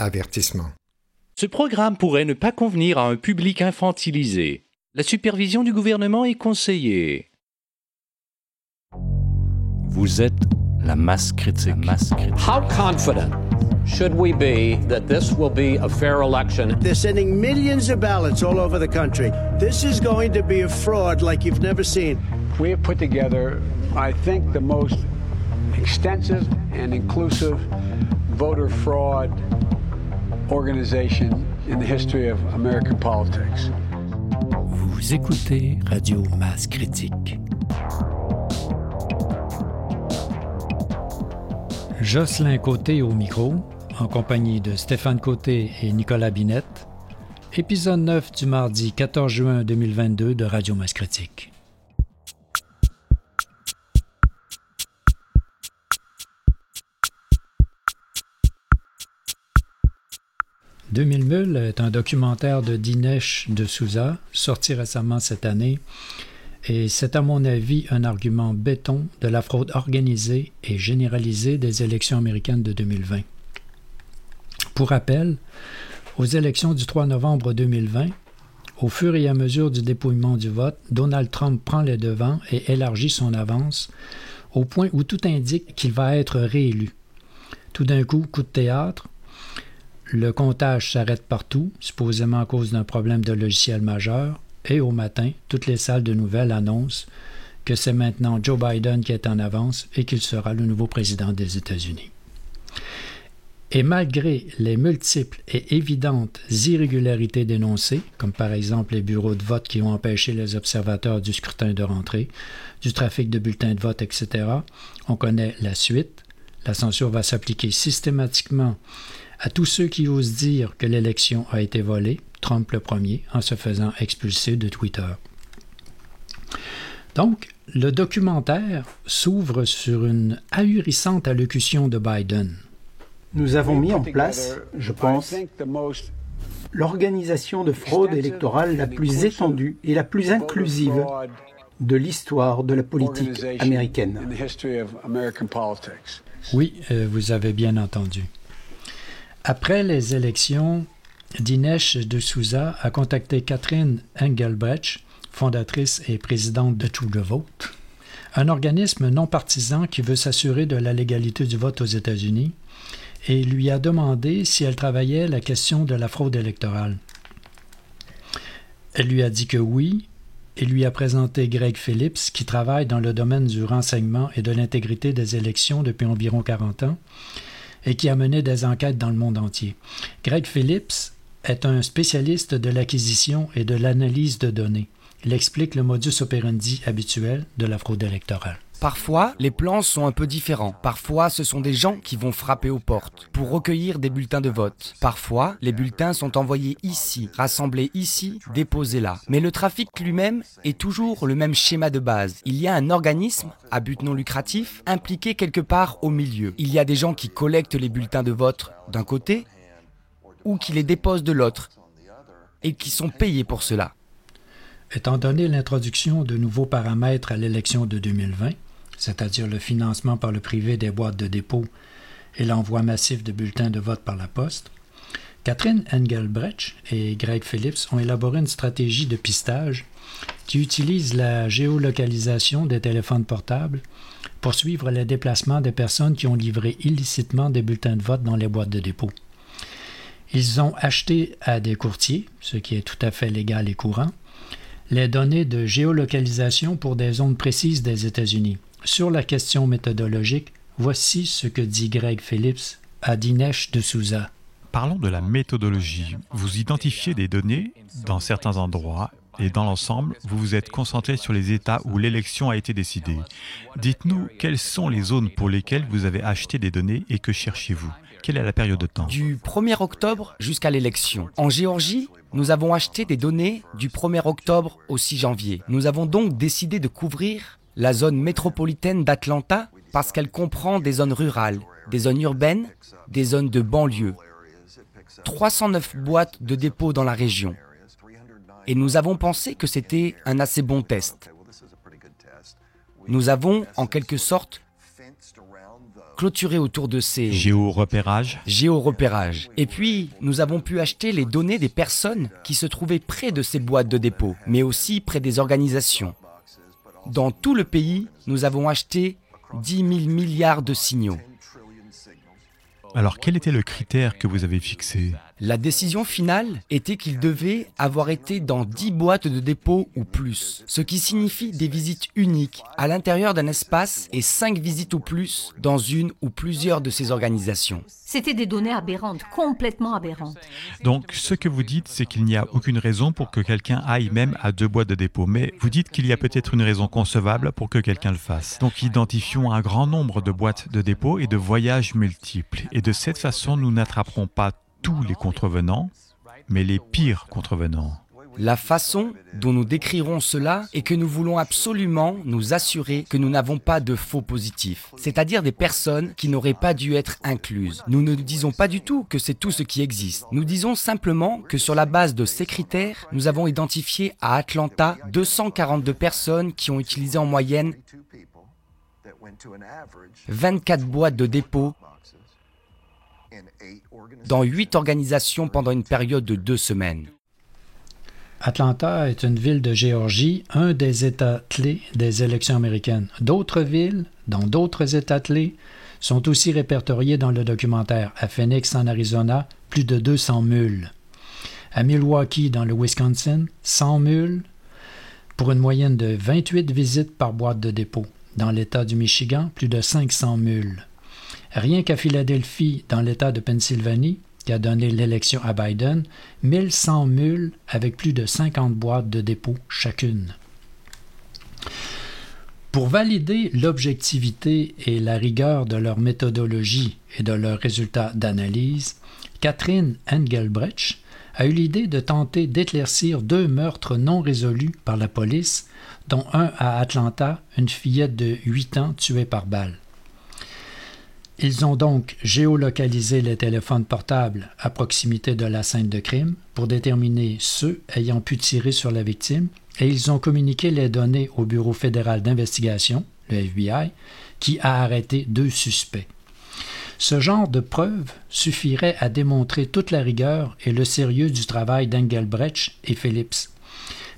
Avertissement. Ce programme pourrait ne pas convenir à un public infantilisé. La supervision du gouvernement est conseillée. Vous êtes la masse critique. masse critique. How confident should we be that this will be a fair election? They're sending millions of ballots all over the country. This is going to be a fraud like you've never seen. We have put together, I think, the most extensive and inclusive voter fraud organization in the history of American politics. Vous écoutez Radio Masse Critique. Jocelyn Côté au micro, en compagnie de Stéphane Côté et Nicolas Binette. Épisode 9 du mardi 14 juin 2022 de Radio Masse Critique. 2000 Mules est un documentaire de Dinesh de Souza, sorti récemment cette année, et c'est à mon avis un argument béton de la fraude organisée et généralisée des élections américaines de 2020. Pour rappel, aux élections du 3 novembre 2020, au fur et à mesure du dépouillement du vote, Donald Trump prend les devants et élargit son avance au point où tout indique qu'il va être réélu. Tout d'un coup, coup de théâtre, le comptage s'arrête partout, supposément à cause d'un problème de logiciel majeur, et au matin, toutes les salles de nouvelles annoncent que c'est maintenant Joe Biden qui est en avance et qu'il sera le nouveau président des États-Unis. Et malgré les multiples et évidentes irrégularités dénoncées, comme par exemple les bureaux de vote qui ont empêché les observateurs du scrutin de rentrer, du trafic de bulletins de vote, etc., on connaît la suite. La censure va s'appliquer systématiquement à tous ceux qui osent dire que l'élection a été volée, Trump le premier, en se faisant expulser de Twitter. Donc, le documentaire s'ouvre sur une ahurissante allocution de Biden. Nous avons mis en place, je pense, l'organisation de fraude électorale la plus étendue et la plus inclusive de l'histoire de la politique américaine. Oui, euh, vous avez bien entendu. Après les élections, Dinesh de Souza a contacté Catherine Engelbrecht, fondatrice et présidente de To the Vote, un organisme non partisan qui veut s'assurer de la légalité du vote aux États-Unis, et lui a demandé si elle travaillait la question de la fraude électorale. Elle lui a dit que oui, et lui a présenté Greg Phillips, qui travaille dans le domaine du renseignement et de l'intégrité des élections depuis environ 40 ans, et qui a mené des enquêtes dans le monde entier. Greg Phillips est un spécialiste de l'acquisition et de l'analyse de données. Il explique le modus operandi habituel de la fraude électorale. Parfois, les plans sont un peu différents. Parfois, ce sont des gens qui vont frapper aux portes pour recueillir des bulletins de vote. Parfois, les bulletins sont envoyés ici, rassemblés ici, déposés là. Mais le trafic lui-même est toujours le même schéma de base. Il y a un organisme à but non lucratif impliqué quelque part au milieu. Il y a des gens qui collectent les bulletins de vote d'un côté ou qui les déposent de l'autre et qui sont payés pour cela. Étant donné l'introduction de nouveaux paramètres à l'élection de 2020, c'est-à-dire le financement par le privé des boîtes de dépôt et l'envoi massif de bulletins de vote par la poste, Catherine Engelbrecht et Greg Phillips ont élaboré une stratégie de pistage qui utilise la géolocalisation des téléphones portables pour suivre les déplacements des personnes qui ont livré illicitement des bulletins de vote dans les boîtes de dépôt. Ils ont acheté à des courtiers, ce qui est tout à fait légal et courant, les données de géolocalisation pour des zones précises des États-Unis. Sur la question méthodologique, voici ce que dit Greg Phillips à Dinesh de Souza. Parlons de la méthodologie. Vous identifiez des données dans certains endroits et dans l'ensemble, vous vous êtes concentré sur les États où l'élection a été décidée. Dites-nous quelles sont les zones pour lesquelles vous avez acheté des données et que cherchez-vous Quelle est la période de temps? Du 1er octobre jusqu'à l'élection. En Géorgie, nous avons acheté des données du 1er octobre au 6 janvier. Nous avons donc décidé de couvrir la zone métropolitaine d'Atlanta parce qu'elle comprend des zones rurales, des zones urbaines, des zones de banlieue. 309 boîtes de dépôt dans la région. Et nous avons pensé que c'était un assez bon test. Nous avons, en quelque sorte, clôturé autour de ces géorepérages. géorepérages. Et puis, nous avons pu acheter les données des personnes qui se trouvaient près de ces boîtes de dépôt, mais aussi près des organisations. Dans tout le pays, nous avons acheté 10 000 milliards de signaux. Alors quel était le critère que vous avez fixé? La décision finale était qu'il devait avoir été dans 10 boîtes de dépôt ou plus, ce qui signifie des visites uniques à l'intérieur d'un espace et 5 visites ou plus dans une ou plusieurs de ces organisations. C'était des données aberrantes, complètement aberrantes. Donc ce que vous dites, c'est qu'il n'y a aucune raison pour que quelqu'un aille même à deux boîtes de dépôt, mais vous dites qu'il y a peut-être une raison concevable pour que quelqu'un le fasse. Donc identifions un grand nombre de boîtes de dépôt et de voyages multiples. Et de cette façon, nous n'attraperons pas tous les contrevenants, mais les pires contrevenants. La façon dont nous décrirons cela est que nous voulons absolument nous assurer que nous n'avons pas de faux positifs, c'est-à-dire des personnes qui n'auraient pas dû être incluses. Nous ne disons pas du tout que c'est tout ce qui existe. Nous disons simplement que sur la base de ces critères, nous avons identifié à Atlanta 242 personnes qui ont utilisé en moyenne 24 boîtes de dépôt dans 8 organisations pendant une période de deux semaines. Atlanta est une ville de Géorgie, un des États clés des élections américaines. D'autres villes, dans d'autres États clés, sont aussi répertoriées dans le documentaire. À Phoenix, en Arizona, plus de 200 mules. À Milwaukee, dans le Wisconsin, 100 mules, pour une moyenne de 28 visites par boîte de dépôt. Dans l'État du Michigan, plus de 500 mules. Rien qu'à Philadelphie, dans l'État de Pennsylvanie, qui a donné l'élection à Biden, 1100 mules avec plus de 50 boîtes de dépôt chacune. Pour valider l'objectivité et la rigueur de leur méthodologie et de leurs résultats d'analyse, Catherine Engelbrecht a eu l'idée de tenter d'éclaircir deux meurtres non résolus par la police, dont un à Atlanta, une fillette de 8 ans tuée par balle. Ils ont donc géolocalisé les téléphones portables à proximité de la scène de crime pour déterminer ceux ayant pu tirer sur la victime et ils ont communiqué les données au Bureau fédéral d'investigation, le FBI, qui a arrêté deux suspects. Ce genre de preuves suffirait à démontrer toute la rigueur et le sérieux du travail d'Engelbrecht et Phillips.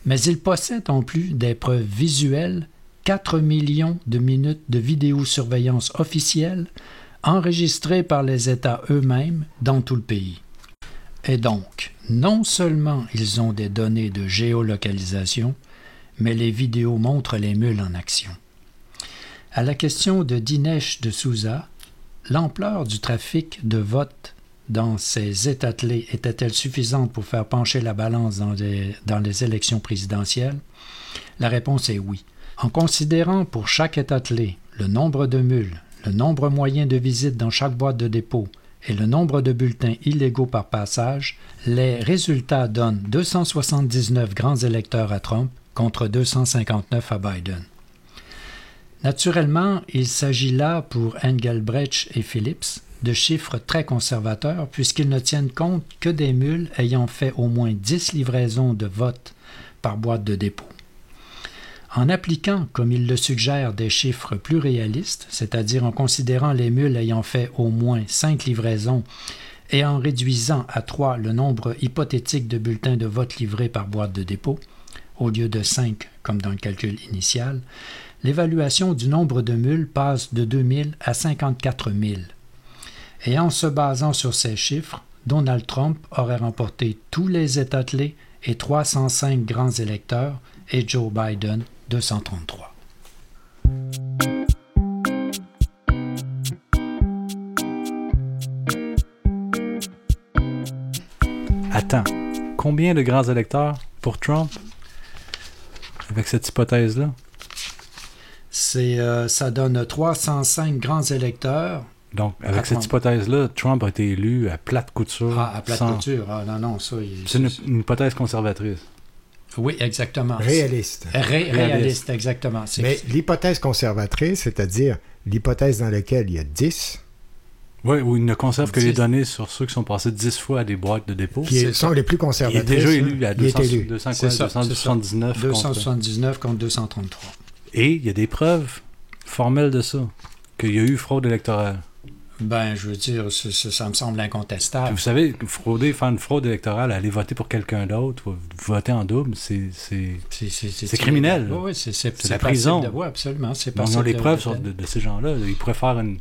Mais ils possèdent en plus des preuves visuelles 4 millions de minutes de vidéosurveillance officielle enregistrées par les États eux-mêmes dans tout le pays. Et donc, non seulement ils ont des données de géolocalisation, mais les vidéos montrent les mules en action. À la question de Dinesh de Souza, l'ampleur du trafic de vote dans ces États clés était-elle suffisante pour faire pencher la balance dans les, dans les élections présidentielles? La réponse est oui. En considérant pour chaque État clé le nombre de mules, le nombre moyen de visites dans chaque boîte de dépôt et le nombre de bulletins illégaux par passage, les résultats donnent 279 grands électeurs à Trump contre 259 à Biden. Naturellement, il s'agit là pour Engelbrecht et Phillips de chiffres très conservateurs puisqu'ils ne tiennent compte que des mules ayant fait au moins 10 livraisons de vote par boîte de dépôt. En appliquant, comme il le suggère, des chiffres plus réalistes, c'est-à-dire en considérant les mules ayant fait au moins cinq livraisons et en réduisant à trois le nombre hypothétique de bulletins de vote livrés par boîte de dépôt, au lieu de cinq comme dans le calcul initial, l'évaluation du nombre de mules passe de 2000 à 54 000. Et en se basant sur ces chiffres, Donald Trump aurait remporté tous les États clés et 305 grands électeurs et Joe Biden 233. Attends, combien de grands électeurs pour Trump avec cette hypothèse-là? C'est, euh, ça donne 305 grands électeurs. Donc, avec cette hypothèse-là, Trump a été élu à plate couture. Ah, à plate sans- couture. Ah, non, non, ça. il- C'est une, une hypothèse conservatrice. Oui, exactement. Réaliste. Ré- réaliste, exactement. C'est- Mais l'hypothèse conservatrice, c'est-à-dire l'hypothèse dans laquelle il y a 10 Oui, où il ne conserve que les données sur ceux qui sont passés 10 fois à des boîtes de dépôt. qui est- sont les plus Il est déjà hein. élu à Il est 200, élu. 200 quoi, C'est ça, c'est ça. 279 contre- 279 contre 233. Et il y a des preuves formelles de ça, qu'il y a eu fraude électorale. Ben, je veux dire, ça, me semble Puis incontestable. vous savez, frauder, faire une fraude électorale, aller voter pour quelqu'un d'autre, voter en double, c'est. criminel. Oui, c'est la prison. de- absolument. C'est On a les de- preuves de sur- ces gens-là. Ils pourraient faire une.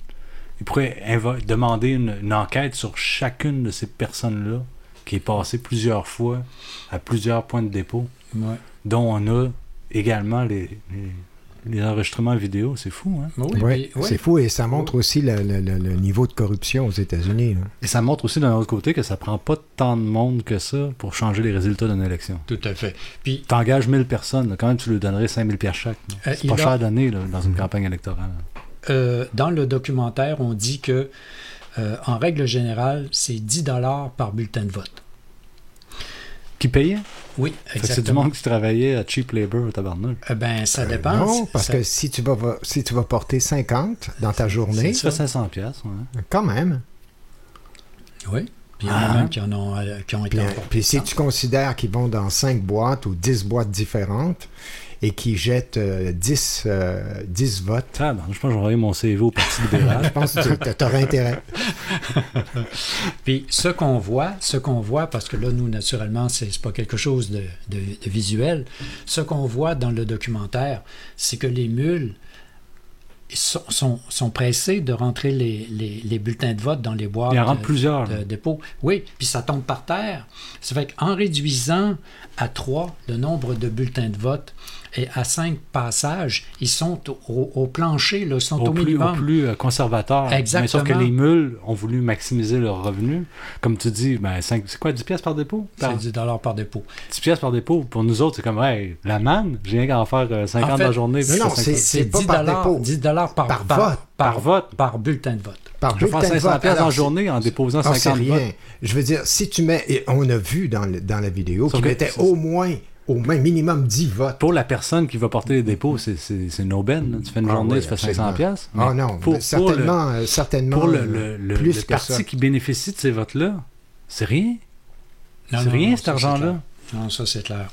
Ils pourraient demander une, une enquête sur chacune de ces personnes-là qui est passée plusieurs fois à plusieurs points de dépôt, Ouais. dont on a également les, les, les enregistrements vidéo. C'est fou, hein? Oui, Ouais, puis- oui. c'est fou et ça montre aussi le, le- le- le niveau de corruption aux États-Unis. Et ça montre aussi d'un autre côté que ça prend pas tant de monde que ça pour changer les résultats d'une élection. Tout à fait. Puis, T'engages 1000 personnes, là, quand même tu lui donnerais 5000 pièces chaque. Euh, C'est pas a- cher à donner là, dans une campagne électorale. euh, dans le documentaire, on dit que, euh, en règle générale, c'est 10 dollars par bulletin de vote. Qui payait? Oui, que C'est du exactement. monde qui travaillait à cheap labor au tabarnak. Eh ben, ça Euh, dépend. non, C'est- parce ça- que si tu, vas, va- si tu vas porter 50 dans ta journée, fait 500 pièces, ouais. quand même. Oui. Puis il y en a Ah. même qui, en ont, euh, qui ont été Puis, puis si tu considères qu'ils vont dans 5 boîtes ou 10 boîtes différentes et qu'ils jettent euh, 10, euh, 10 votes, Ah, ben, je pense que je envoyer mon CV au Parti je libéral. pense que tu aurais intérêt. Puis ce qu'on voit, ce qu'on voit, parce que là, nous, naturellement, c'est pas quelque chose de, de- de visuel, ce qu'on voit dans le documentaire, c'est que les mules sont, sont, sont pressés de rentrer les, les- les bulletins de vote dans les boîtes Il en de- plusieurs. de dépôt. Oui, puis ça tombe par terre. Ça fait qu'en réduisant à 3 le nombre de bulletins de vote et à 5 passages, ils sont au, au plancher, là, ils sont au, au plus, au minimum. plus euh, conservateur. Mais sauf que Exactement. les mules ont voulu maximiser leurs revenus. Comme tu dis, ben, cinq- c'est quoi, 10 pièces par dépôt? Par- C'est 10 dollars par dépôt. 10 pièces par dépôt. Pour nous autres, c'est comme, hey, la manne, j'ai rien qu'à en faire euh, 50 En fait, dans la journée. non, c'est- 50. C'est pas 10 par dollars, dépôt. 10 dollars par, Par par, vote. Par vote. par bulletin de vote. Par Je vais faire bulletin de 500 vote. pièces Alors, en journée en déposant Ah, c'est 50 votes. rien. Je veux dire, si tu mets, et on a vu dans, le- dans la vidéo Sauf qu'il que mettait c'est- au moins, au moins minimum 10 votes. Pour la personne qui va porter les dépôts, c'est- c'est c'est une aubaine. là. Tu fais une Ah journée, oui, tu fais 500 absolument. pièces. Ah non, pour- pour certainement, le- euh, certainement Pour le, euh, le- le- plus le que parti ça. qui bénéficie de ces votes-là, c'est rien. C'est rien, non, cet ça, argent-là. Non, ça c'est clair.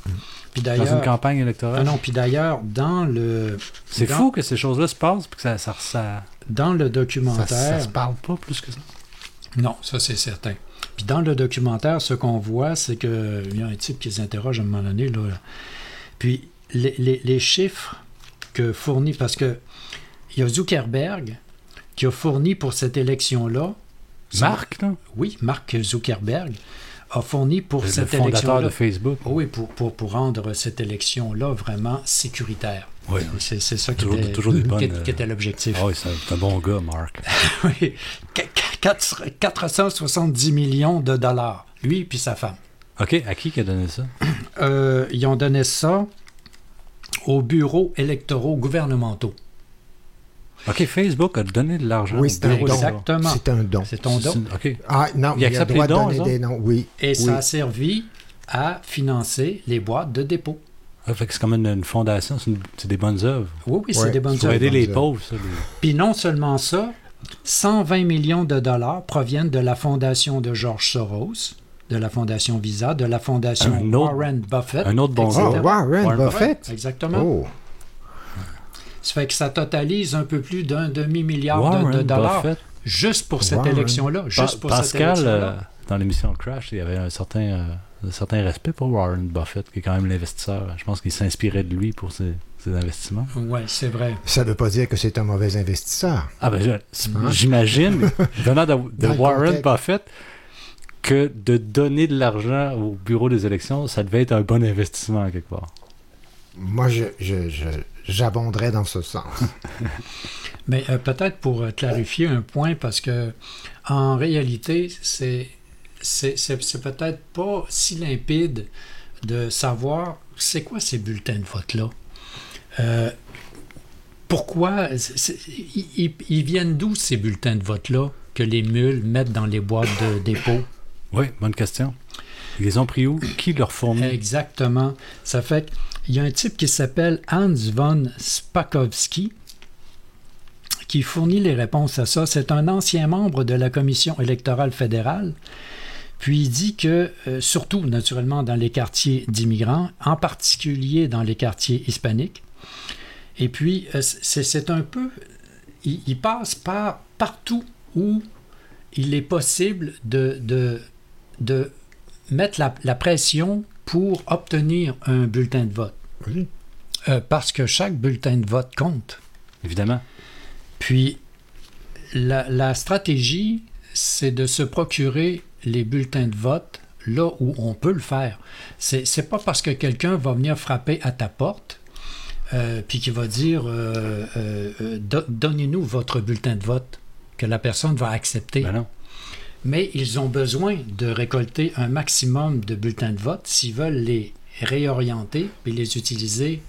Puis Dans une campagne non, électorale. non, puis d'ailleurs, dans le C'est dans- fou que ces choses-là se passent puis que ça, ça, ça, dans le ça, documentaire, ça se parle pas plus que ça. non, ça c'est certain. Puis dans le documentaire, ce qu'on voit, c'est que il y a un type qui les interroge à un moment donné là. Puis les, les- les chiffres que fournit parce que il y a Zuckerberg qui a fourni pour cette élection-là. Marc, là, Oui, Mark Zuckerberg a fourni pour le cette fondateur élection-là. de Facebook. Oui, pour, pour, pour rendre cette élection-là vraiment sécuritaire. Oui. C'est c'est ça qui Toujours- était, toujours des qui- bonnes, qui euh, était l'objectif. Ah oui, c'est un, bon gars, Marc. Oui. Qu- quatre- 470 millions de dollars, lui puis sa femme. OK, à qui qui a donné ça? Euh, ils ont donné ça aux bureaux électoraux gouvernementaux. OK, Facebook a donné de l'argent. Oui, c'est un don. Exactement. C'est un don. C'est ton don? C'est- OK. Ah non, Il il, a accepte le droit les dons, de donner eux des noms, oui. Et oui. ça a servi à financer les boîtes de dépôt. Ah, fait que c'est comme une, une fondation, c'est une- c'est des bonnes œuvres. Oui, oui, c'est Ouais, des bonnes Pour œuvres. aider les pauvres, ça. les- Puis non seulement ça, 120 millions de dollars proviennent de la fondation de George Soros, de la fondation Visa, de la fondation Un autre- Warren Buffett. un autre bon. Oh, Warren, Warren Buffett? Exactement. Oh, Ça fait que ça totalise un peu plus d'un demi-milliard de, dollars Buffett? juste pour cette Warren. élection-là. Juste Pa- pour cette Pascal, élection-là. euh, dans l'émission Crash, il y avait un certain, euh, un certain respect pour Warren Buffett, qui est quand même l'investisseur. Je pense qu'il s'inspirait de lui pour ses, ses investissements. Oui, c'est vrai. ça ne veut pas dire que c'est un mauvais investisseur. Ah ben, je- j'imagine, venant de, Warren. Buffett, que de donner de l'argent au bureau des élections, ça devait être un bon investissement quelque part. Moi, je, je, je- j'abonderais dans ce sens. Mais euh, peut-être pour euh, clarifier un point, parce que en réalité, c'est c'est, peut-être pas si limpide de savoir c'est quoi ces bulletins de vote-là. Euh, pourquoi ils, viennent d'où ces bulletins de vote-là que les mules mettent dans les boîtes de dépôt? Oui, bonne question. Ils les ont pris où? Qui leur fournit? Exactement. Ça fait qu'il y a un type qui s'appelle Hans von Spakowski qui fournit les réponses à ça. C'est un ancien membre de la Commission électorale fédérale. Puis il dit que, euh, surtout naturellement dans les quartiers d'immigrants, en particulier dans les quartiers hispaniques, et puis euh, c'est c'est un peu... Il, il passe par partout où il est possible de, de, de mettre la, la pression pour obtenir un bulletin de vote. Oui. Euh, parce que chaque bulletin de vote compte. Évidemment. Puis, la, la stratégie, c'est de se procurer les bulletins de vote là où on peut le faire. C'est, c'est pas parce que quelqu'un va venir frapper à ta porte euh, puis qui va dire euh, euh, euh, do- donnez-nous votre bulletin de vote que la personne va accepter. Ben non. Mais ils ont besoin de récolter un maximum de bulletins de vote s'ils veulent les réorienter et les utiliser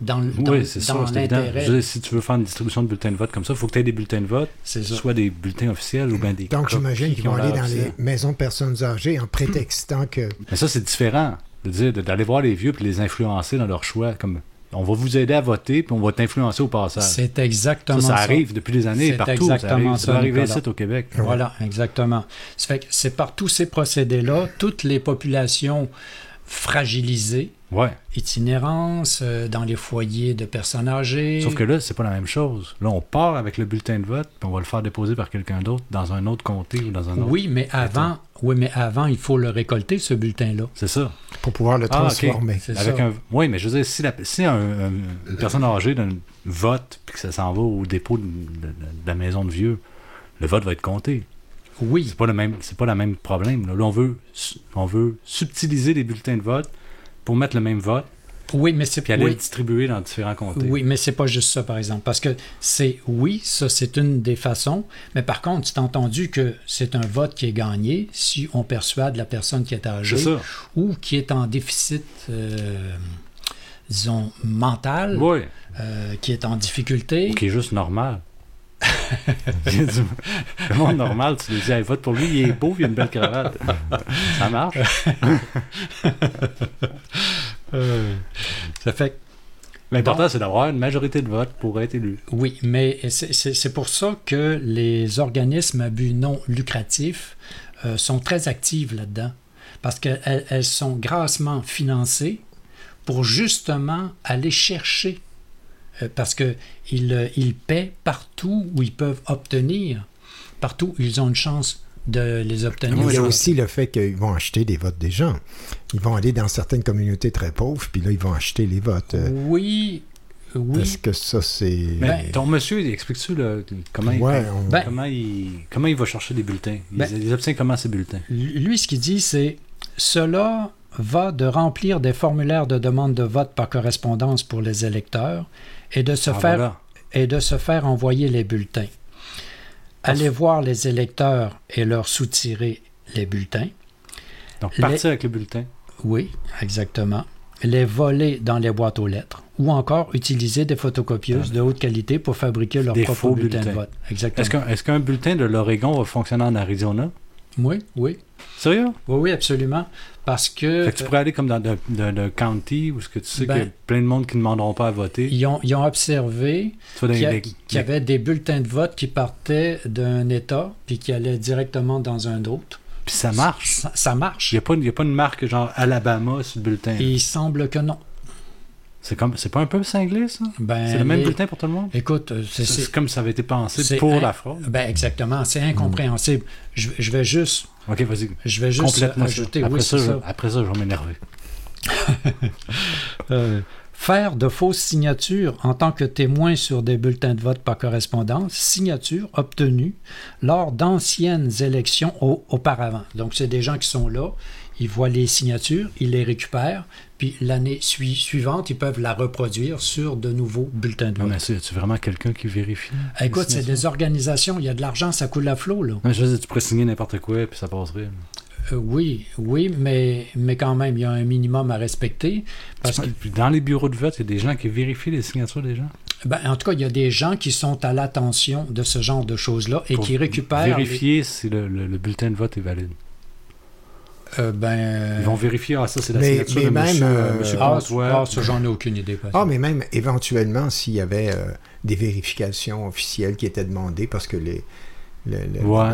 dans, le- dans, oui, c'est ça, c'est évident. l'intérêt. Je veux dire, si tu veux faire une distribution de bulletins de vote comme ça, il faut que tu aies des bulletins de vote, C'est ça. soit des bulletins officiels ou bien des Donc, j'imagine qui qu'ils vont ont aller dans les maisons de personnes âgées en prétextant que. Mais ça, c'est différent. De dire, de- d'aller voir les vieux puis les influencer dans leur choix. Comme, on va vous aider à voter puis on va t'influencer au passage. C'est exactement ça, ça. ça arrive depuis des années partout. Ça, exactement arrive, ça, ça va arriver Nicolas. ici au Québec. Voilà, exactement. C'est par tous ces procédés-là, toutes les populations fragilisées, Ouais. itinérance euh, dans les foyers de personnes âgées. Sauf que là, c'est pas la même chose. Là, on part avec le bulletin de vote puis on va le faire déposer par quelqu'un d'autre dans un autre comté ou dans un autre. oui, mais avant, oui, mais avant, il faut le récolter ce bulletin-là. C'est ça. pour pouvoir le Ah, transformer. C'est Avec ça. un... Oui, mais je veux dire, si, la- si un- un- une personne âgée d'un vote puis que ça s'en va au dépôt de, de- de la maison de vieux, le vote va être compté. Oui, C'est pas le même, c'est pas le même problème. Là, Là, on veut, su- on veut subtiliser les bulletins de vote pour mettre le même vote oui, mais c'est puis aller le distribuer dans différents comtés. oui, mais c'est pas juste ça, par exemple, parce que c'est oui, ça c'est une des façons, mais par contre, tu as entendu que c'est un vote qui est gagné si on persuade la personne qui est âgée C'est ou qui est en déficit, euh, disons, mental, Oui. euh, qui est en difficulté. Ou qui est juste normal. Le monde normal, tu lui dis, hey, vote pour lui, il est beau, il a une belle cravate. ça marche. Euh, ça fait L'important, c'est d'avoir une majorité de vote pour être élu. Oui, mais c'est- pour ça que les organismes à but non lucratif euh, sont très actifs là-dedans. Parce qu'elles elles sont grassement financées pour justement aller chercher. Euh, parce qu'ils ils paient partout où ils peuvent obtenir, partout où ils ont une chance de les obtenir. Il y a aussi le fait qu'ils vont acheter des votes des gens. Ils vont aller dans certaines communautés très pauvres, puis là, ils vont acheter les votes. euh, Oui, oui. Parce que ça, c'est. Mais Ben- ton monsieur, explique-tu comment, Ouais, il, on- Ben- comment, il, comment il va chercher des bulletins? Il, Ben- il obtient comment ces bulletins? Lui, ce qu'il dit, c'est cela va de remplir des formulaires de demande de vote par correspondance pour les électeurs et de se Ah, faire voilà. et de se faire envoyer les bulletins. Aller voir les électeurs et leur soutirer les bulletins. Donc, Les- partir avec le bulletin. Oui, exactement. Les voler dans les boîtes aux lettres. Ou encore utiliser des photocopieuses de haute qualité pour fabriquer leur Des propre faux bulletin de bulletins. vote. Exactement. Est-ce qu'un est-ce qu'un bulletin de l'Oregon va fonctionner en Arizona? Oui, oui. Sérieux? Oui, oui, absolument. Parce que, Fait que tu pourrais aller comme dans le, county où ce que tu sais Ben- qu'il y a plein de monde qui ne demanderont pas à voter. ils, ont, ils ont observé qu'il y, les- avait des bulletins de vote qui partaient d'un État puis qui allaient directement dans un autre. Puis ça marche. Ça, ça marche. Il n'y a, a pas une marque genre Alabama sur le bulletin. Et il semble que non. C'est comme c'est pas un peu cinglé, ça? Ben, c'est le même les- bulletin pour tout le monde? Écoute, euh, c'est comme ça avait été pensé pour in- la fraude. Ben exactement, c'est incompréhensible. Je, je vais juste, Ok, vas-y. je vais juste Complètement ça. ajouter, Après, oui, ça, je, après ça, je vais m'énerver. Euh, faire de fausses signatures en tant que témoin sur des bulletins de vote par correspondance, signatures obtenues lors d'anciennes élections au- auparavant. Donc, c'est des gens qui sont là, ils voient les signatures, ils les récupèrent, puis l'année sui- suivante, ils peuvent la reproduire sur de nouveaux bulletins de vote. mais c'est vraiment quelqu'un qui vérifie? Ah, Écoute, c'est des organisations, il y a de l'argent, ça coule à flot, là. Non, je veux dire, tu pourrais signer n'importe quoi puis ça passerait. Euh, oui, oui, mais, mais quand même, il y a un minimum à respecter. Parce que, Puis Dans les bureaux de vote, il y a des gens qui vérifient les signatures des gens? ben, en tout cas, il y a des gens qui sont à l'attention de ce genre de choses-là et Pour qui récupèrent. les- Vérifier si le, le- le bulletin de vote est valide. Euh, ben, Ils vont vérifier, ah, ça, c'est la Mais- signature mais de même, monsieur, euh, monsieur ah, ah, ça, j'en ai aucune idée. Ah, mais même éventuellement, s'il y avait euh, des vérifications officielles qui étaient demandées parce que les, le- le- Ouais.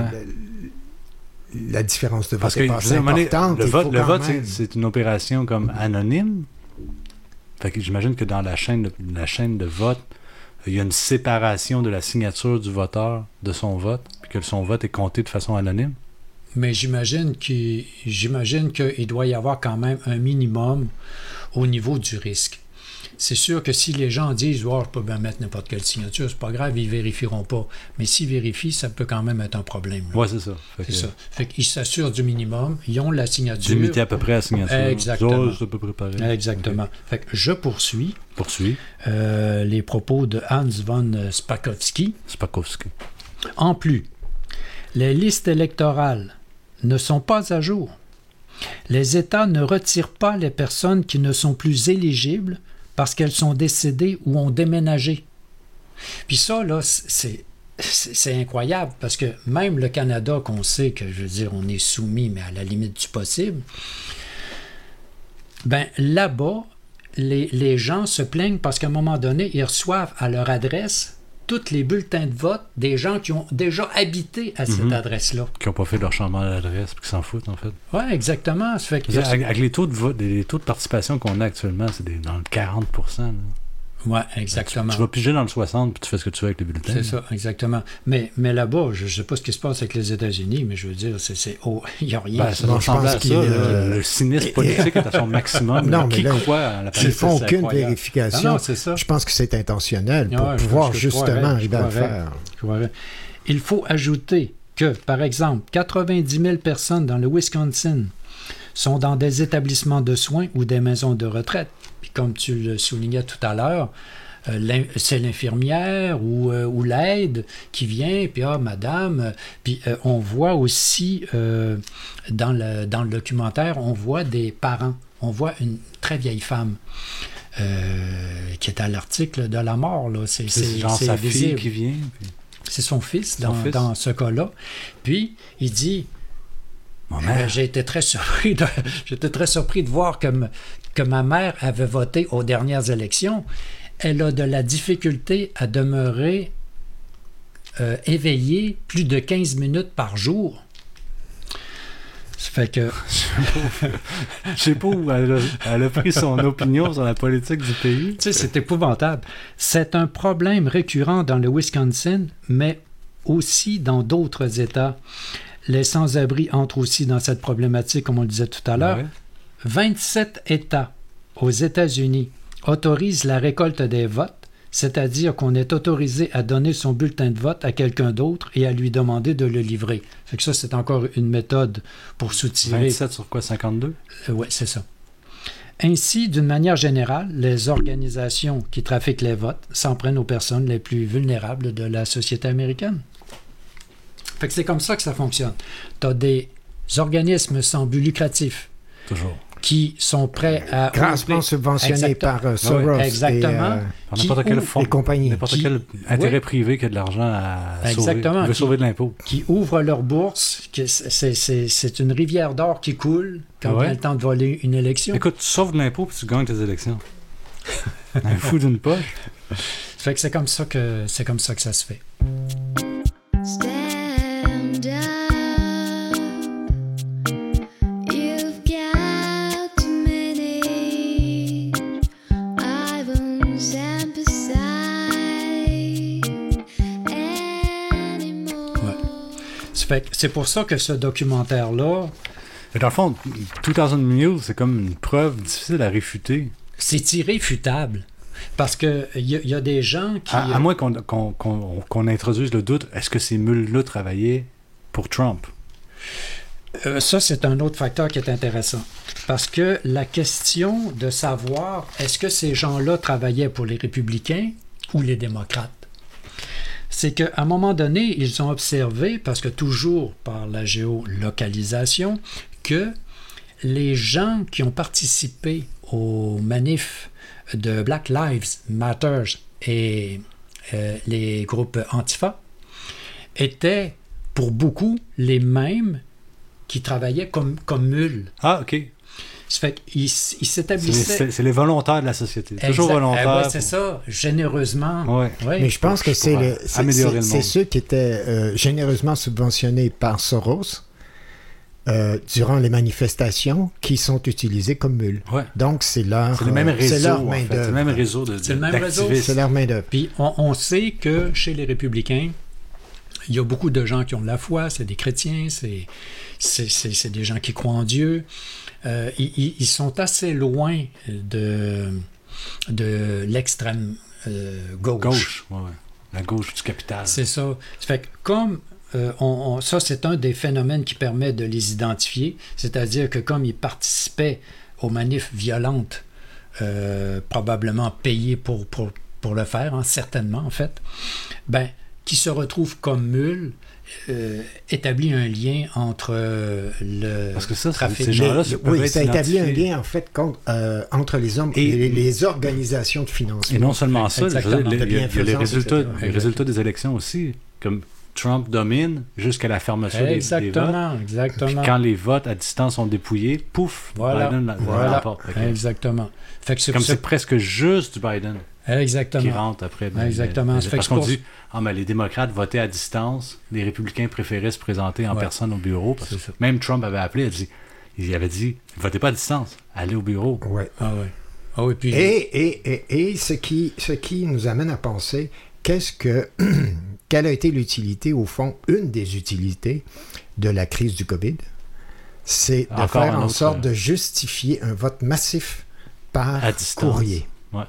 le- la différence de vote Parce que est pas importante. le vote, le même- c'est une opération comme anonyme. Fait que j'imagine que dans la chaîne, de, la chaîne de vote, il y a une séparation de la signature du voteur de son vote, puis que son vote est compté de façon anonyme? Mais j'imagine qu'il j'imagine qu'il doit y avoir quand même un minimum au niveau du risque. C'est sûr que si les gens disent oh, je peux bien mettre n'importe quelle signature, c'est pas grave, ils vérifieront pas. Mais s'ils vérifient, ça peut quand même être un problème. Ouais, c'est ça. Fait C'est que- ça. Fait qu'ils s'assurent du minimum, ils ont la signature. Limité à peu près à la signature. Exactement. Ça, à peu près pareil. Exactement. Fait que je poursuis Poursuis. euh, les propos de Hans von Spakowski. Spakowski. En plus, les listes électorales ne sont pas à jour. Les États ne retirent pas les personnes qui ne sont plus éligibles parce qu'elles sont décédées ou ont déménagé. Puis ça, là, c'est, incroyable parce que même le Canada, qu'on sait que, je veux dire, on est soumis, mais à la limite du possible, ben là-bas, les, les gens se plaignent parce qu'à un moment donné, ils reçoivent à leur adresse tous les bulletins de vote des gens qui ont déjà habité à cette Mhm. adresse-là. Qui n'ont pas fait leur changement d'adresse, puis qui s'en foutent, en fait. Oui, exactement. Ça fait que- Avec, les taux de vote, les taux de participation qu'on a actuellement, c'est dans le 40 là. Ouais, exactement. Tu vas piger dans le 60 puis tu fais ce que tu veux avec les bulletins. C'est ça, exactement. Mais, mais là-bas, je ne sais pas ce qui se passe avec les États-Unis, mais je veux dire, c'est, c'est- oh, il n'y a rien. Ben, ça doit ressembler à ça. Le, le cynisme politique est à son maximum. Non, mais Qui là, croit à la Ils font aucune incroyable. vérification. Ah non, c'est ça. Je pense que c'est intentionnel pour Ouais, je- pouvoir je justement je arriver à le faire. Je. Il faut ajouter que, par exemple, 90 000 personnes dans le Wisconsin sont dans des établissements de soins ou des maisons de retraite. Comme tu le soulignais tout à l'heure, euh, c'est l'infirmière ou, euh, ou l'aide qui vient, puis ah, madame, puis euh, on voit aussi euh, dans, le, dans le documentaire, on voit des parents, on voit une très vieille femme. euh, qui est à l'article de la mort. Là. C'est, sa fille qui vient. puis- C'est son fils, Son dans, fils. dans ce cas-là. Puis, il dit J'ai été très surpris de, j'étais très surpris de voir que, que ma mère avait voté aux dernières élections. Elle a de la difficulté à demeurer euh, éveillée plus de 15 minutes par jour. Ça fait que. Je sais pas où elle a, elle a pris son opinion sur la politique du pays. Tu sais, c'est épouvantable. C'est un problème récurrent dans le Wisconsin, mais aussi dans d'autres États. Les sans-abri entrent aussi dans cette problématique, comme on le disait tout à l'heure. Ouais? 27 États aux États-Unis autorisent la récolte des votes, c'est-à-dire qu'on est autorisé à donner son bulletin de vote à quelqu'un d'autre et à lui demander de le livrer. Fait que ça, c'est encore une méthode pour soutirer. 27 sur quoi 52 oui, c'est ça. Ainsi, d'une manière générale, les organisations qui trafiquent les votes s'en prennent aux personnes les plus vulnérables de la société américaine. Fait que c'est comme ça que ça fonctionne. Tu as des organismes sans but lucratif Toujours. Qui sont prêts à... Grassement subventionnés par euh, Soros Exactement. et euh, n'importe quel fonds. N'importe quel intérêt privé qui a de l'argent à sauver. Exactement. Il veut Qui- sauver de l'impôt. qui ouvrent leur bourse, que c'est- c'est c'est une rivière d'or qui coule quand Ouais. vient le temps de voler une élection. Écoute, tu sauves de l'impôt puis tu gagnes tes élections. Un fou d'une poche. Fait que c'est comme ça que c'est comme ça que ça se fait. C'est pour ça que ce documentaire-là, Mais dans le fond, 2000 Mules, c'est comme une preuve difficile à réfuter. c'est irréfutable. Parce qu'il y, a- y a des gens qui. À, à moins qu'on introduise le doute, est-ce que ces mules-là travaillaient pour Trump? Euh, ça, c'est un autre facteur qui est intéressant. Parce que la question de savoir est-ce que ces gens-là travaillaient pour les républicains ou les démocrates, c'est qu'à un moment donné, ils ont observé, parce que toujours par la géolocalisation, que les gens qui ont participé aux manifs de Black Lives Matter et euh, les groupes Antifa étaient pour beaucoup les mêmes qui travaillaient comme, comme mules. Ah, OK. Fait qu'ils C'est s'établissaient. c'est- c'est les volontaires de la société. Toujours Exact. volontaires. Ouais, c'est pour- ça, généreusement. Ouais. Ouais. Mais je pense que c'est pour le- c'est- améliorer c'est- le monde. c'est ceux qui étaient euh, généreusement subventionnés par Soros euh, durant les manifestations qui sont utilisés comme mules. Ouais. Donc, c'est leur, C'est le même euh, c'est réseau, leur en fait. main-d'œuvre. C'est le même réseau de- C'est le même d'activistes. réseau. C'est leur main-d'œuvre. Puis on, on sait que chez les républicains, il y a beaucoup de gens qui ont de la foi, c'est des chrétiens, c'est, c'est, c'est- c'est des gens qui croient en Dieu. Euh, ils, sont assez loin de, de l'extrême euh, gauche. Gauche, ouais, ouais. La gauche du capital. C'est ça. Ça fait que comme euh, on- on- ça, c'est un des phénomènes qui permet de les identifier, c'est-à-dire que comme ils participaient aux manifs violentes, euh, probablement payés pour, pour, pour le faire, hein, certainement en fait, ben, qui se retrouvent comme mules, euh, établit un lien entre euh, le Parce que ça, trafic. ces gens-là, oui, ça établit un lien en fait contre- euh, entre les hommes Et- et les, les organisations de financement. Et non seulement ça, Exactement. les- les résultats, etc. les résultats des élections aussi. Comme Trump domine jusqu'à la fermeture des- des, votes. Exactement, Puis exactement. quand les votes à distance sont dépouillés, pouf, Voilà, Biden voilà. que- Exactement. Fait que c'est Comme c'est- c'est presque juste du Biden Exactement. qui rentre après. Exactement. Mais- Ça fait Parce qu'on dit, ah, mais les démocrates votaient à distance, les républicains préféraient se présenter en Ouais. personne au bureau. Parce que C'est ça. même Trump avait appelé, il, a dit, il avait dit, votez pas à distance, allez au bureau. Ouais. Ah oui. Ah oui, puis... Et, et, et, et ce, qui, ce qui nous amène à penser, qu'est-ce que, quelle a été l'utilité, au fond, une des utilités de la crise du COVID, c'est de Encore faire en sorte euh, de justifier un vote massif par courrier. Ouais.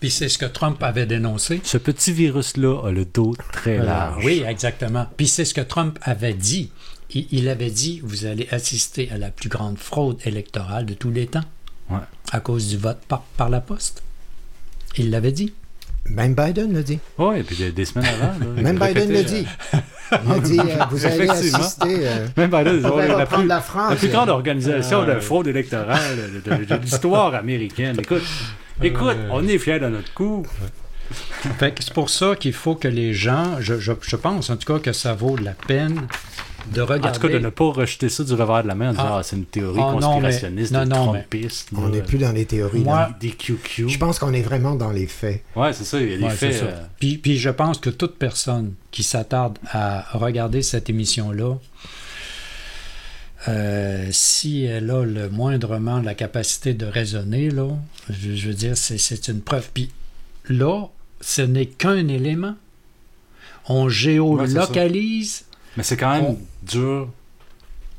Puis c'est ce que Trump avait dénoncé. Ce petit virus-là a le dos très large. Oui, exactement. Puis c'est ce que Trump avait dit. Il, il avait dit, vous allez assister à la plus grande fraude électorale de tous les temps Ouais. à cause du vote par, par la poste. Il l'avait dit. Même Biden l'a dit. Oui, et puis des, des semaines avant. là, Même Biden l'a euh, dit. Il a dit, euh, vous allez Effectivement. assister... euh, Même Biden, on va la, plus, la France. la plus grande organisation de fraude électorale de, de- de l'histoire américaine. Écoute, écoute, on est fiers de notre coup. Fait que c'est pour ça qu'il faut que les gens, je, je- je pense en tout cas que ça vaut la peine de regarder. En tout cas, de ne pas rejeter ça du revers de la main en disant Ah. ah, c'est une théorie Ah, non, mais- conspirationniste non, des non, mais- Trumpistes. On n'est plus dans les théories. Moi- des QQ. Je pense qu'on est vraiment dans les faits. Ouais, c'est ça, il y a des Ouais, faits. euh, Puis, puis je pense que toute personne qui s'attarde à regarder cette émission-là, euh, si elle a le moindrement la capacité de raisonner, là, je, je veux dire, c'est, une preuve. Puis là, ce n'est qu'un élément. On géolocalise. Mais c'est quand même On- dur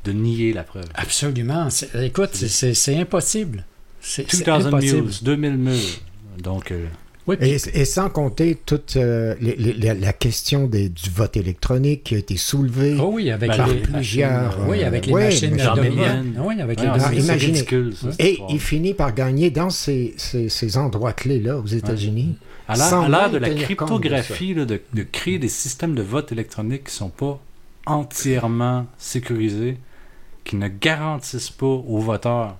de nier la preuve. Absolument. Écoute, c'est, impossible. C'est, c'est 2000 impossible. news, 2000 news. Donc, euh, Oui, Et, et sans compter toute euh, les- les- la, question des- du vote électronique qui a été soulevée Oh oui, avec par les, plusieurs. oui, euh, avec les ouais, machines dominer. bien. Oui, avec ouais, les ridicule. ça, cette Et il finit par gagner dans ces, ces- ces endroits clés-là aux États-Unis. À l'ère- de la de cryptographie, là, de, de créer des systèmes de vote électronique qui ne sont pas entièrement sécurisés, qui ne garantissent pas aux voteurs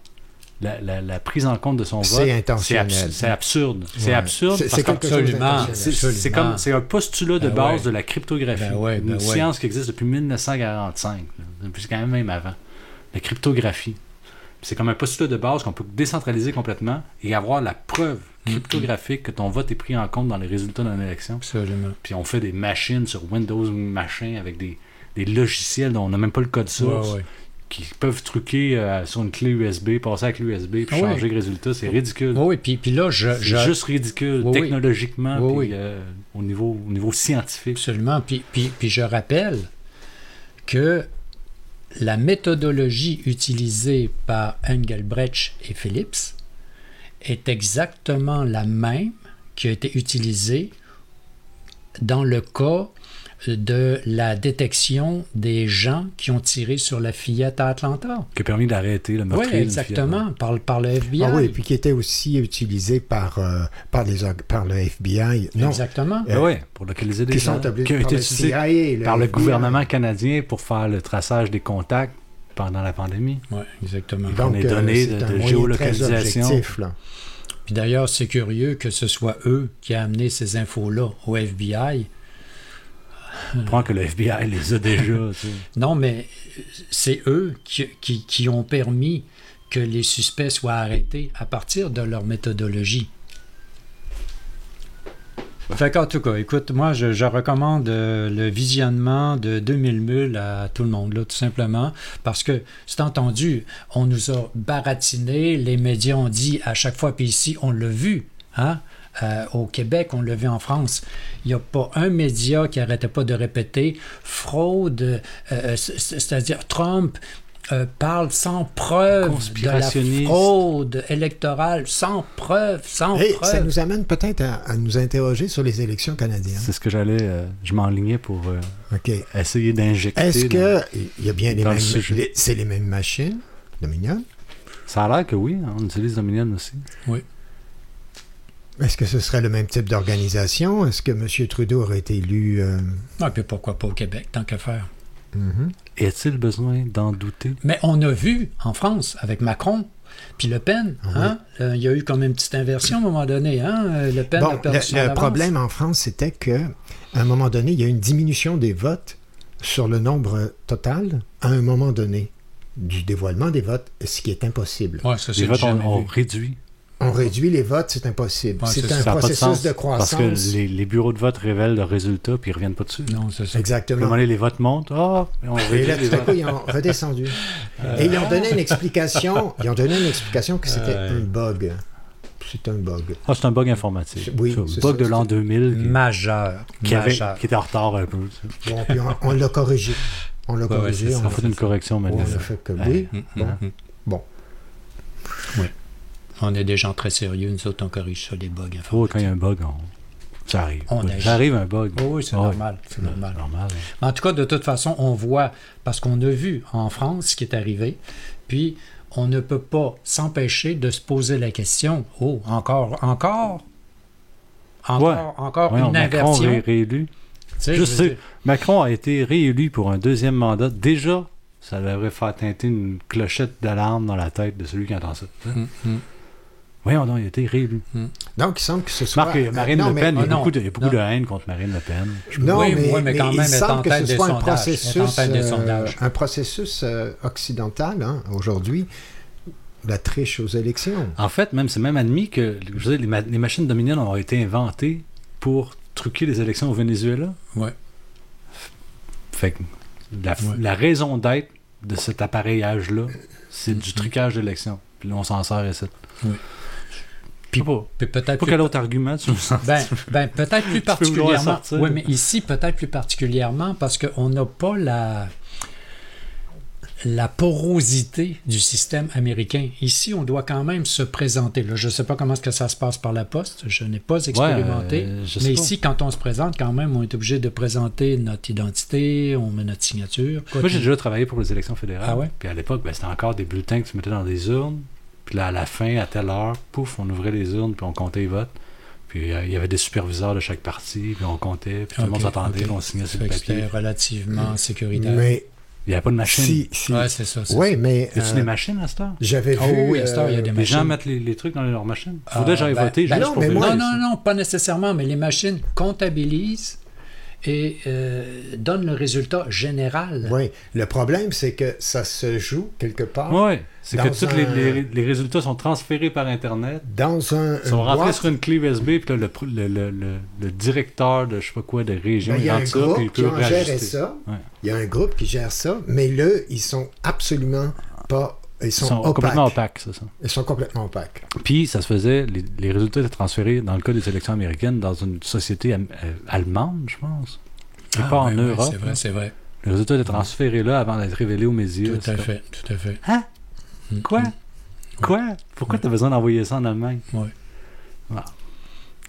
la, la- la prise en compte de son C'est vote. intentionnel. abs- C'est absurde. C'est absurde. C'est- parce c'est que- quelque chose Absolument. d'intentionnel. c'est- c'est comme c'est un postulat de Ben base de la cryptographie. Ben ben une ouais. science qui existe depuis 1945, là, depuis quand même, même avant. La cryptographie. C'est comme un postulat de base qu'on peut décentraliser complètement et avoir la preuve Mm-hmm. cryptographique que ton vote est pris en compte dans les résultats d'une élection. Absolument. Puis on fait des machines sur Windows machin avec des, des logiciels dont on n'a même pas le code source. Qui peuvent truquer euh, sur une clé USB, passer avec l'USB puis Ah oui. changer le résultat. C'est ridicule. Oui, oui, puis, puis là, je, C'est je- juste ridicule, Oui, technologiquement, puis euh, au, niveau, au niveau scientifique. Absolument. Puis, puis, puis je rappelle que la méthodologie utilisée par Engelbrecht et Phillips est exactement la même qui a été utilisée dans le cas de la détection des gens qui ont tiré sur la fillette à Atlanta. Qui a permis d'arrêter le Oui, meurtrier. d'une exactement, par, par le FBI. Ah oui, et puis qui était aussi utilisé par, euh, par, les, par le FBI. Non, Exactement. fillette. Ah ouais, pour localiser des qui gens. sont établis qui par été le utilisé CIA et le par le gouvernement canadien pour faire le traçage des contacts pendant la pandémie. Oui, exactement. Donc, les euh, données de- géolocalisation. très objectif, là. Puis d'ailleurs, c'est curieux que ce soit eux qui a amené ces infos-là au FBI. Je crois que le FBI les a déjà. tu sais. Non, mais c'est eux qui, qui- qui ont permis que les suspects soient arrêtés à partir de leur méthodologie. Fait qu'en tout cas, écoute, moi, je, je recommande euh, le visionnement de 2000 mules à tout le monde, là, tout simplement, parce que, c'est entendu, on nous a baratiné, les médias ont dit à chaque fois, puis ici, on l'a vu, hein, euh, au Québec, on l'a vu en France. Il n'y a pas un média qui n'arrêtait pas de répéter fraude, euh, euh, c'est-à-dire Trump euh, parle sans preuve de la fraude électorale, sans preuve, sans Et preuve. ça nous amène peut-être à, à nous interroger sur les élections canadiennes. C'est ce que j'allais. euh, je m'enlignais pour euh, essayer d'injecter. Est-ce que il y a bien les le mêmes... C'est les mêmes machines, Dominion? Ça a l'air que oui, hein, on utilise Dominion aussi. Oui. Est-ce que ce serait le même type d'organisation? Est-ce que M. Trudeau aurait été élu... euh, Ah, puis pourquoi pas au Québec, tant qu'à faire. mhm. Y a-t-il besoin d'en douter? Mais on a vu en France avec Macron, puis Le Pen, hein, euh, il y a eu comme une petite inversion à un moment donné. Hein, euh, le Pen a perdu le, son le avance. problème en France, c'était que à un moment donné, il y a une diminution des votes sur le nombre total à un moment donné du dévoilement des votes, ce qui est impossible. Ouais, ça, c'est Les votes réduit. On réduit les votes, c'est impossible. Ouais, c'est un de processus de, Parce croissance. que les, les bureaux de vote révèlent le résultat puis ils reviennent pas dessus. Non, c'est ça. Puis à un Exactement. moment donné, les votes montent. Ah, et on Et là, les tout à coup, ils ont redescendu. Et ils ont donné une explication. Ils ont donné une explication que c'était un bug. C'est un bug. Ah, c'est un bug informatique. Oui, C'est un bug ça, de l'an c'est- 2000 qui, Majeur. qui avait- majeur. qui était en retard un peu. Bon, puis on, on l'a corrigé. On l'a Ouais, corrigé. on On a fait une correction on a maintenant. fait que oui. Mm, Bon. mm. Bon. On est des gens très sérieux, nous autres, on corrige ça, les bugs Oh, quand il y a un bug, on... ça arrive. On Oui, agit. ça arrive un bug. Oh, oui, c'est Ouais. normal. C'est normal. normal. hein. En tout cas, de toute façon, on voit, parce qu'on a vu en France ce qui est arrivé, puis on ne peut pas s'empêcher de se poser la question, oh, encore, encore, encore, Ouais. encore une Macron inversion. ré- réélu. Sais, dire, Macron a été réélu pour un deuxième mandat. Déjà, ça devrait faire teinter une clochette d'alarme dans la tête de celui qui entend ça. hum, hum. Voyons donc, il a été réélu. Donc, il semble que ce soit. Marc, il a Marine Non, Le mais- Pen, il y Ah, a non. beaucoup, de, il y a beaucoup de haine contre Marine Le Pen. Non, Oui, mais, oui, mais quand il même, est semble que ce soit un processus, euh, un processus euh, occidental hein, aujourd'hui, la triche aux élections. En fait, même c'est même admis que je veux dire, les, ma- les machines dominion ont été inventées pour truquer les élections au Venezuela. Ouais. Fait que la, Ouais. la raison d'être de cet appareillage-là, c'est Mm-hmm. du trucage d'élections. Puis là, on s'en sert ici. Oui. Puis peut-être plus- quel autre argument tu sens? Ben, ben, peut-être plus particulièrement. Oui, mais ici, peut-être plus particulièrement parce qu'on n'a pas la, la porosité du système américain. Ici, on doit quand même se présenter. Là, je ne sais pas comment est-ce que ça se passe par la poste. Je n'ai pas expérimenté. euh, mais pas. ici, quand on se présente, quand même, on est obligé de présenter notre identité, on met notre signature. Quoi Moi, j'ai déjà travaillé pour les élections fédérales. Ah ouais? Puis à l'époque, ben, c'était encore des bulletins que tu mettais dans des urnes. Puis là, à la fin, à telle heure, pouf, on ouvrait les urnes, puis on comptait les votes. Puis euh, il y avait des superviseurs de chaque parti, puis on comptait, puis tout le monde Ok, s'attendait, ok. puis on signait sur le papier. C'était relativement sécuritaire. Mais Il n'y avait pas de machine. si, si- Ouais, c'est ça. c'est oui, mais Y a-tu euh, des machines à cette heure? j'avais Oh vu. oui, à cette heure, il y a euh, des Les gens machines. mettent les, les trucs dans leurs machines. Ah, Faudrait que j'aille ben, voter ben, juste non, pour mais vérifier moi- Non, non, non, pas nécessairement, mais les machines comptabilisent et euh, donnent le résultat général. Oui, le problème, c'est que ça se joue quelque part Ouais, c'est que tous un- les, les- les résultats sont transférés par Internet. dans un. Ils sont rentrés boîte. sur une clé USB, puis là, le, le, le, le- le directeur de je sais pas quoi, de région, Ben, il y a un rentre ça, puis il groupe qui peut en ça. Ouais. Il y a un groupe qui gère ça, mais là, ils sont absolument pas. Ils Ils sont, opaques. complètement opaques, c'est ça. Ils sont complètement opaques. Puis ça se faisait, les, les résultats étaient transférés, dans le cas des élections américaines, dans une société am- euh, allemande, je pense. Et Ah, pas en oui, oui, Europe. c'est vrai, c'est vrai. Les résultats étaient transférés là avant d'être révélés aux médias. Tout à fait, tout à fait. Hein? Mm, Quoi? Quoi? Pourquoi tu as besoin d'envoyer ça en Allemagne? Ouais. Ah.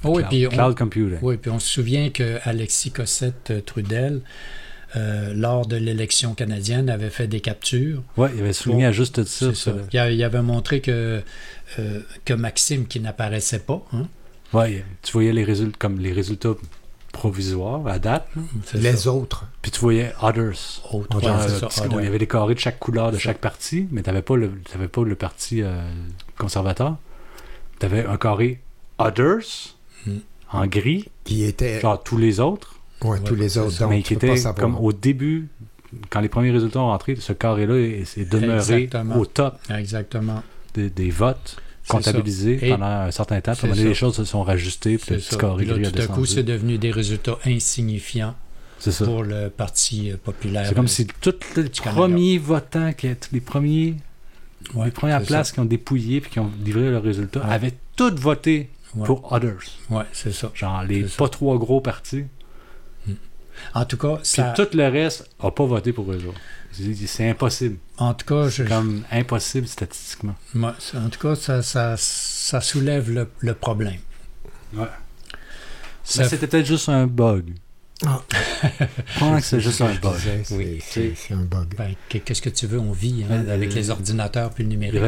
Oh, oui, Cloud, puis on, cloud computing. oui, puis on se souvient que Alexis Cossette-Trudel, euh, lors de l'élection canadienne, avait fait des captures. Ouais, il avait souligné Bon, à juste titre ça. ça. Il, a- il avait montré que, euh, que Maxime, qui n'apparaissait pas, hein, Ouais, tu voyais les résultats comme les résultats provisoires à date, Les ça. autres. puis tu voyais others. Autre, Genre, ouais, c'est euh, ça, petit- other. il y avait des carrés de chaque couleur de chaque parti, mais tu n'avais pas, le- t'avais pas le parti euh, conservateur. Tu avais un carré Others Hmm. en gris, Qui étaient. genre tous les autres, Ouais, tous les autres. Donc, mais qui était comme au début, quand les premiers résultats ont rentré, ce carré-là est, est demeuré Exactement. au top Exactement. des, des votes comptabilisés pendant un certain temps. Puis les choses se sont rajustées, puis le petit carré là, gris a tout à coup, c'est devenu des résultats insignifiants ça. pour le Parti euh, populaire. C'est comme si tous les premiers votants, qui les premiers Ouais, les premières places ça. qui ont dépouillé puis qui ont livré leurs résultats avaient toutes voté Ouais. pour others. Ouais, c'est ça. Genre les ça. pas trois gros partis. En tout cas, Puis tout le reste n'a pas voté pour eux autres. C'est impossible. en tout cas, je, comme impossible statistiquement. moi, en tout cas, ça, ça, ça soulève le, le problème. Ouais. Ça- c'était peut-être juste un bug. Ah. Je pense que c'est juste un bug. Oui. c'est un bug. ben, qu'est- qu'est-ce que tu veux, on vit hein, Euh, avec les ordinateurs puis le numérique.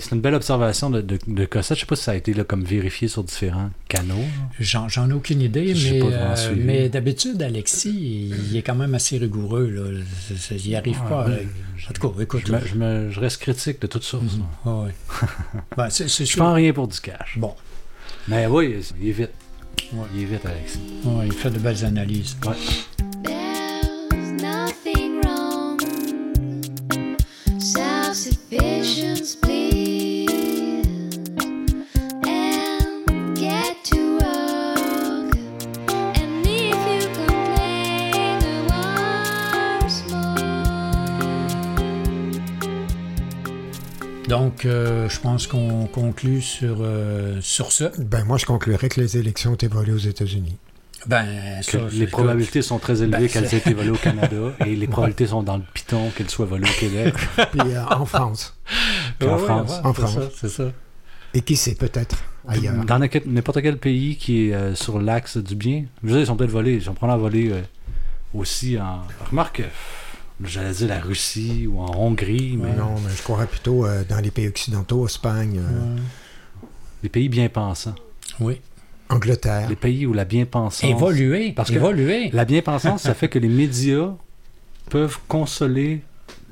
C'est une belle observation de, de, de Cossette. Je sais pas si ça a été là, comme vérifié sur différents canaux. là. J'en, ai aucune idée, Je mais, euh, mais d'habitude, Alexis, il est quand même assez rigoureux. Là. Il n'y arrive pas. ben, en tout cas, écoute. Je, me- je me- je reste critique de toutes sources. Là. Ouais, ouais. Ben, Je prends rien pour du cash. Bon, Mais oui, il est vite. Ouais. Il est vite, Alex. ouais, il fait de belles analyses. Ouais. Donc, euh, je pense qu'on conclut sur, euh, sur ça. Ben, moi, je conclurais que les élections ont été volées aux États-Unis. Ben, ça, les probabilités sont très élevées Ben, qu'elles aient été volées au Canada et les probabilités sont dans le piton qu'elles soient volées au Québec. Puis euh, en France. Puis en Ouais, France. ouais, En c'est France. ça, c'est ça. Et qui sait, peut-être ailleurs. Dans n'importe n'importe quel pays qui est euh, sur l'axe du bien, je veux dire, ils sont peut-être volés. Ils sont probablement volés euh, aussi en. Remarque, euh, j'allais dire la Russie ou en Hongrie, mais Non, mais je croirais plutôt euh, dans les pays occidentaux, Espagne, euh, les pays bien pensants. Oui. Angleterre. Les pays où la bien-pensance. Évoluer, Parce que évoluer. La bien-pensance, ça fait que les médias peuvent consoler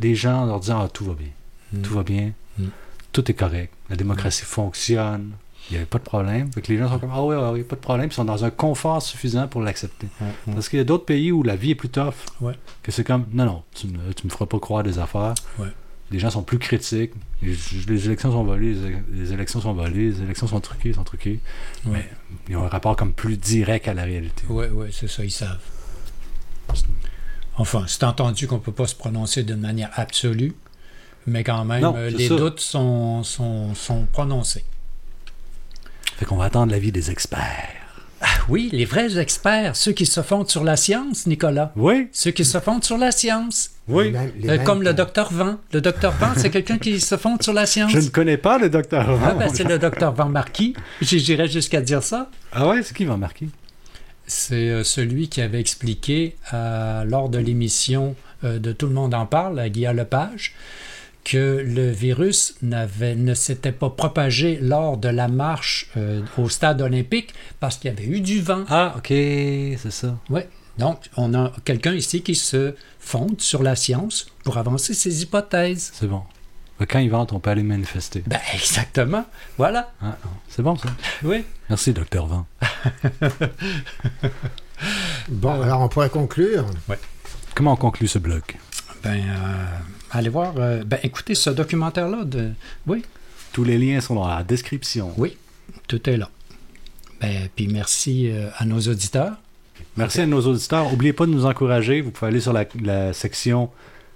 les gens en leur disant Ah, tout va bien. Mm. Tout va bien. Mm. Tout est correct. La démocratie fonctionne. Il n'y avait pas de problème. Fait que les gens sont comme Ah oui, ah oui, pas de problème. Ils sont dans un confort suffisant pour l'accepter. Parce qu'il y a d'autres pays où la vie est plus tough. Ouais. Que c'est comme Non, non, tu ne me feras pas croire des affaires. Ouais. Les gens sont plus critiques. Les, les élections sont volées, les, les élections sont volées, les élections sont truquées, sont truquées. Ouais. Mais ils ont un rapport comme plus direct à la réalité. Oui, oui, c'est ça, ils savent. Enfin, c'est entendu qu'on ne peut pas se prononcer d'une manière absolue, mais quand même, Non, euh, les ça. doutes sont, sont, sont prononcés. Fait qu'on va attendre l'avis des experts. Oui, les vrais experts, ceux qui se fondent sur la science, Nicolas. Oui, Ceux qui se fondent sur la science. oui. Les mêmes- les Euh, comme le docteur Van. Le docteur Van, c'est quelqu'un qui se fonde sur la science. Je ne connais pas le docteur Ah, Van. ben, c'est le docteur Van Marquis. J'irais jusqu'à dire ça. Ah ouais, c'est qui va marquer? C'est euh, celui qui avait expliqué euh, lors de l'émission euh, de Tout le monde en parle, à Guillaume Lepage, que le virus ne s'était pas propagé lors de la marche euh, au stade olympique parce qu'il y avait eu du vent. Ah, ok, c'est ça. Ouais. Donc, on a quelqu'un ici qui se fonde sur la science pour avancer ses hypothèses. C'est bon. Que Quand ils vendent, on peut aller manifester. Ben, exactement. Voilà. Ah, c'est bon, ça. Oui. Merci, docteur Van. Bon, alors on pourrait conclure. Comment on conclut ce bloc? Ben, euh, allez voir. euh, ben, écoutez ce documentaire-là. De... Oui. Tous les liens sont dans la description. Oui, tout est là. Ben, puis merci euh, à nos auditeurs. Merci à nos auditeurs. N'oubliez pas de nous encourager. Vous pouvez aller sur la, la section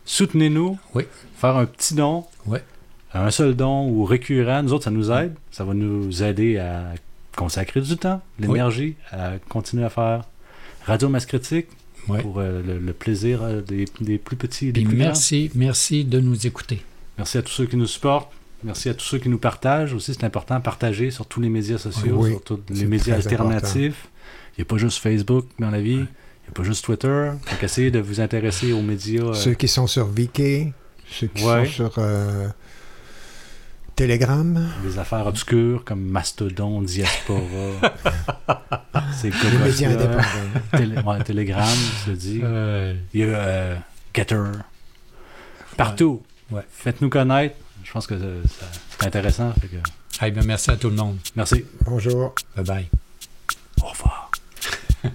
Soutenez-nous. Oui. Faire un petit don. Oui. Un seul don ou récurrent. Nous autres, ça nous aide. Ça va nous aider à consacrer du temps, l'énergie, à continuer à faire Radio Masse Critique Pour euh, le, le plaisir euh, des, des plus petits et des Puis plus grands. merci, merci de nous écouter. Merci à tous ceux qui nous supportent. Merci à tous ceux qui nous partagent aussi. C'est important, partager sur tous les médias sociaux, Oui, sur tous les médias alternatifs. Il n'y a pas juste Facebook dans la vie. Il n'y a pas juste Twitter. Donc, essayez de vous intéresser aux médias. euh, Ceux qui sont sur Viki, ceux qui Ouais. sont sur euh, Telegram, des affaires obscures comme Mastodon, Diaspora. C'est les médias indépendants. Télé- ouais, Telegram, je le dis. Il y a euh, Getter. Partout. Ouais. Faites-nous connaître. Je pense que c'est intéressant. fait que- Eh bien, merci à tout le monde. Merci. Bonjour. Bye bye. Au revoir.